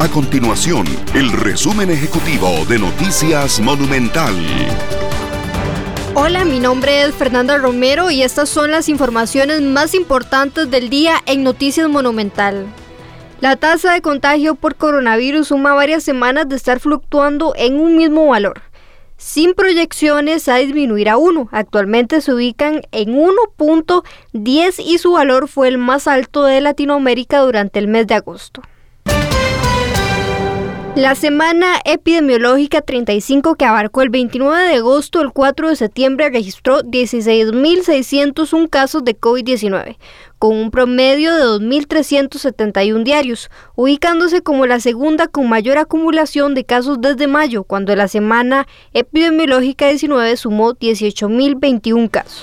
A continuación, el resumen ejecutivo de Noticias Monumental. Hola, mi nombre es Fernanda Romero y estas son las informaciones más importantes del día en Noticias Monumental. La tasa de contagio por coronavirus suma varias semanas de estar fluctuando en un mismo valor, sin proyecciones a disminuir a 1. Actualmente se ubican en 1.10 y su valor fue el más alto de Latinoamérica durante el mes de agosto. La semana epidemiológica 35 que abarcó el 29 de agosto al 4 de septiembre registró 16.601 casos de COVID-19, con un promedio de 2.371 diarios, ubicándose como la segunda con mayor acumulación de casos desde mayo, cuando la semana epidemiológica 19 sumó 18.021 casos.